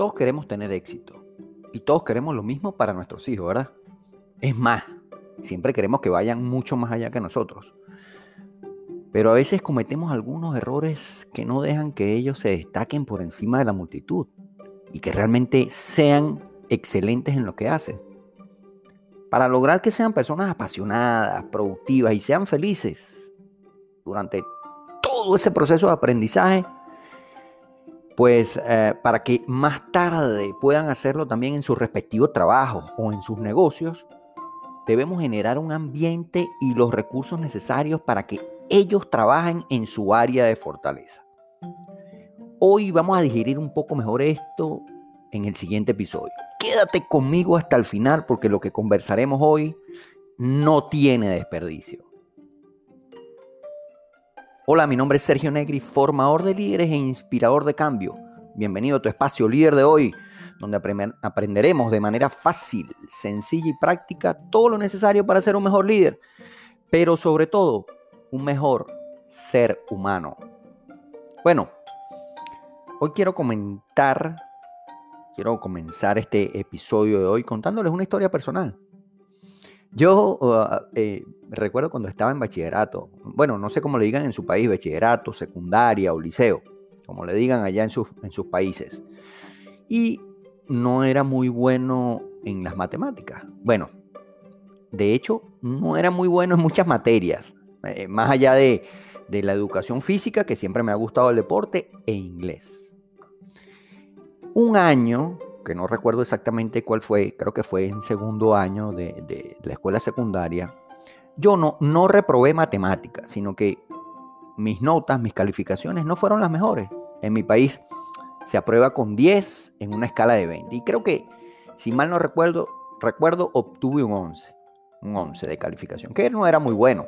todos queremos tener éxito y todos queremos lo mismo para nuestros hijos, ¿verdad? Es más, siempre queremos que vayan mucho más allá que nosotros. Pero a veces cometemos algunos errores que no dejan que ellos se destaquen por encima de la multitud y que realmente sean excelentes en lo que hacen. Para lograr que sean personas apasionadas, productivas y sean felices durante todo ese proceso de aprendizaje, pues eh, para que más tarde puedan hacerlo también en sus respectivos trabajos o en sus negocios, debemos generar un ambiente y los recursos necesarios para que ellos trabajen en su área de fortaleza. Hoy vamos a digerir un poco mejor esto en el siguiente episodio. Quédate conmigo hasta el final porque lo que conversaremos hoy no tiene desperdicio. Hola, mi nombre es Sergio Negri, formador de líderes e inspirador de cambio. Bienvenido a tu espacio líder de hoy, donde aprenderemos de manera fácil, sencilla y práctica todo lo necesario para ser un mejor líder, pero sobre todo un mejor ser humano. Bueno, hoy quiero comentar, quiero comenzar este episodio de hoy contándoles una historia personal. Yo uh, eh, recuerdo cuando estaba en bachillerato, bueno, no sé cómo le digan en su país, bachillerato, secundaria o liceo, como le digan allá en sus, países. Y no era muy bueno en las matemáticas. Bueno, de hecho, no era muy bueno en muchas materias, eh, más allá de la educación física, que siempre me ha gustado el deporte, e inglés. Un año que no recuerdo exactamente cuál fue, creo que fue en segundo año de, la escuela secundaria, yo no, no reprobé matemáticas, sino que mis notas, mis calificaciones no fueron las mejores. En mi país se aprueba con 10 en una escala de 20. Y creo que, si mal no recuerdo, recuerdo obtuve un 11, un 11 de calificación, que no era muy bueno.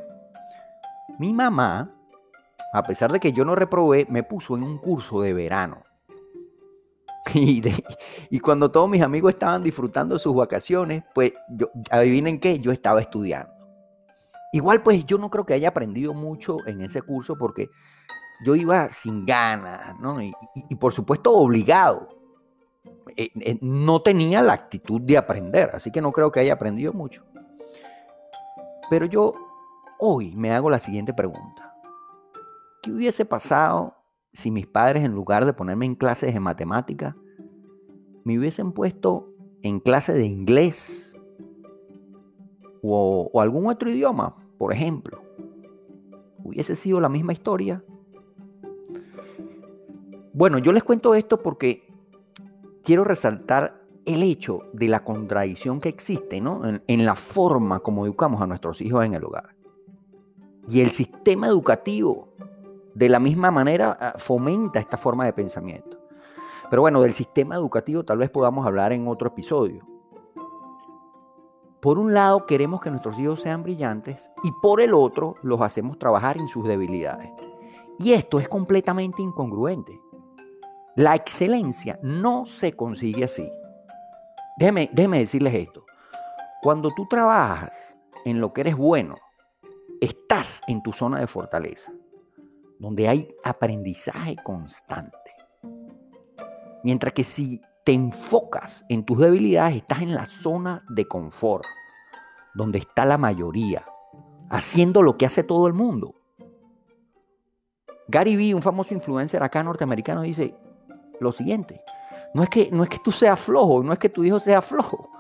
Mi mamá, a pesar de que yo no reprobé, me puso en un curso de verano Y, cuando todos mis amigos estaban disfrutando sus vacaciones, pues yo, adivinen qué, yo estaba estudiando. Igual pues yo no creo que haya aprendido mucho en ese curso porque yo iba sin ganas, ¿no? Y, por supuesto obligado. Eh, eh, no tenía la actitud de aprender, así que no creo que haya aprendido mucho. Pero yo hoy me hago la siguiente pregunta. ¿Qué hubiese pasado si mis padres, en lugar de ponerme en clases de matemáticas, me hubiesen puesto en clase de inglés o, algún otro idioma, por ejemplo, hubiese sido la misma historia. Bueno, yo les cuento esto porque quiero resaltar el hecho de la contradicción que existe en, en, la forma como educamos a nuestros hijos en el hogar. Y el sistema educativo de la misma manera ah, fomenta esta forma de pensamiento. Pero bueno, del sistema educativo tal vez podamos hablar en otro episodio. Por un lado queremos que nuestros hijos sean brillantes y por el otro los hacemos trabajar en sus debilidades. Y esto es completamente incongruente. La excelencia no se consigue así. Déjeme, déjeme decirles esto. Cuando tú trabajas en lo que eres bueno, estás en tu zona de fortaleza donde hay aprendizaje constante. Mientras que si te enfocas en tus debilidades, estás en la zona de confort, donde está la mayoría, haciendo lo que hace todo el mundo. Gary Vee, un famoso influencer acá norteamericano, dice lo siguiente, no es que, no es que tú seas flojo, no es que tu hijo sea flojo,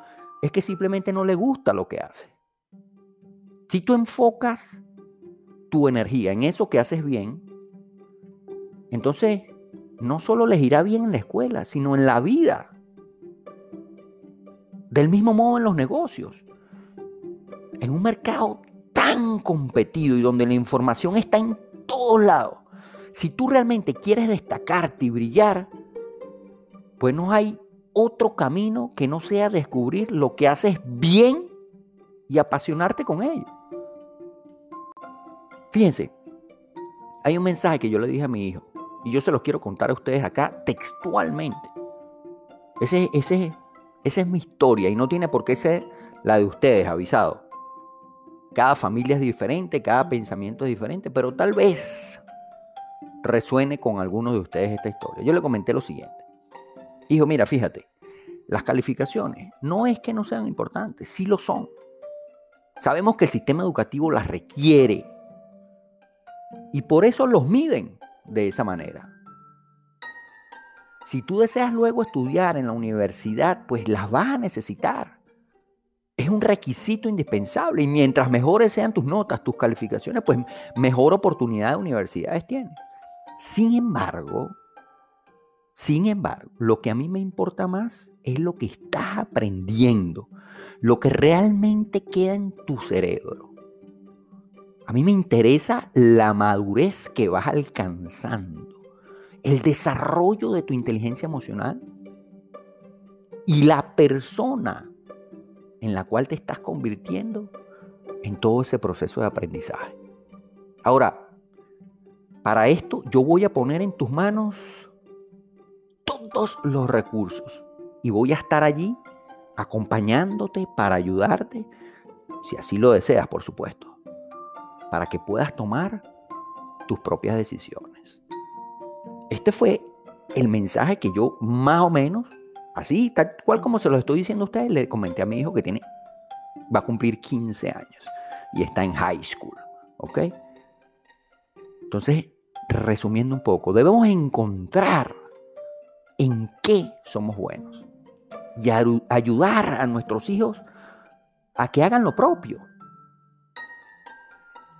es que simplemente no le gusta lo que hace. Si tú enfocas tu energía en eso que haces bien, entonces no solo les irá bien en la escuela, sino en la vida. Del mismo modo en los negocios. En un mercado tan competido y donde la información está en todos lados. Si tú realmente quieres destacarte y brillar, pues no hay otro camino que no sea descubrir lo que haces bien y apasionarte con ello. Fíjense, hay un mensaje que yo le dije a mi hijo. Y yo se los quiero contar a ustedes acá textualmente. Ese, ese, esa es mi historia y no tiene por qué ser la de ustedes, avisado. Cada familia es diferente, cada pensamiento es diferente, pero tal vez resuene con alguno de ustedes esta historia. Yo le comenté lo siguiente. Dijo, mira, fíjate, las calificaciones no es que no sean importantes, sí lo son. Sabemos que el sistema educativo las requiere y por eso los miden de esa manera. Si tú deseas luego estudiar en la universidad, pues las vas a necesitar. Es un requisito indispensable y mientras mejores sean tus notas, tus calificaciones, pues mejor oportunidad de universidades tienes. Sin embargo, sin embargo, lo que a mí me importa más es lo que estás aprendiendo, lo que realmente queda en tu cerebro. A mí me interesa la madurez que vas alcanzando, el desarrollo de tu inteligencia emocional y la persona en la cual te estás convirtiendo en todo ese proceso de aprendizaje. Ahora, para esto yo voy a poner en tus manos todos los recursos y voy a estar allí acompañándote para ayudarte, si así lo deseas, por supuesto para que puedas tomar tus propias decisiones. Este fue el mensaje que yo más o menos, así, tal cual como se lo estoy diciendo a ustedes, le comenté a mi hijo que tiene, va a cumplir 15 años y está en high school. ¿Ok? Entonces, resumiendo un poco, debemos encontrar en qué somos buenos y ayudar a nuestros hijos a que hagan lo propio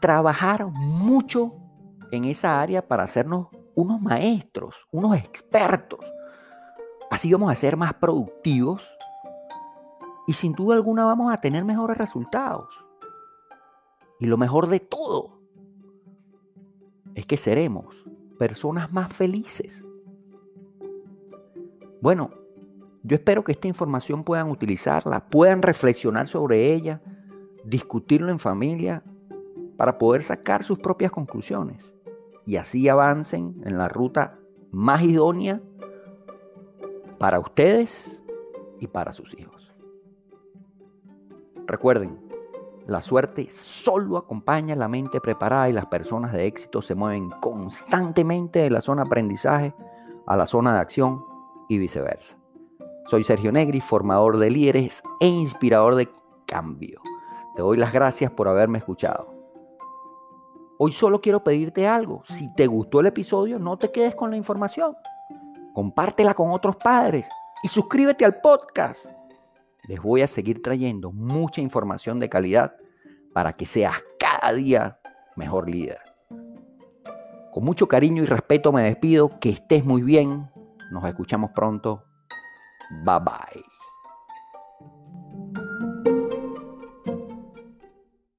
trabajar mucho en esa área para hacernos unos maestros, unos expertos. Así vamos a ser más productivos y sin duda alguna vamos a tener mejores resultados. Y lo mejor de todo es que seremos personas más felices. Bueno, yo espero que esta información puedan utilizarla, puedan reflexionar sobre ella, discutirlo en familia para poder sacar sus propias conclusiones y así avancen en la ruta más idónea para ustedes y para sus hijos. Recuerden, la suerte solo acompaña la mente preparada y las personas de éxito se mueven constantemente de la zona de aprendizaje a la zona de acción y viceversa. Soy Sergio Negri, formador de líderes e inspirador de cambio. Te doy las gracias por haberme escuchado. Hoy solo quiero pedirte algo. Si te gustó el episodio, no te quedes con la información. Compártela con otros padres y suscríbete al podcast. Les voy a seguir trayendo mucha información de calidad para que seas cada día mejor líder. Con mucho cariño y respeto me despido. Que estés muy bien. Nos escuchamos pronto. Bye bye.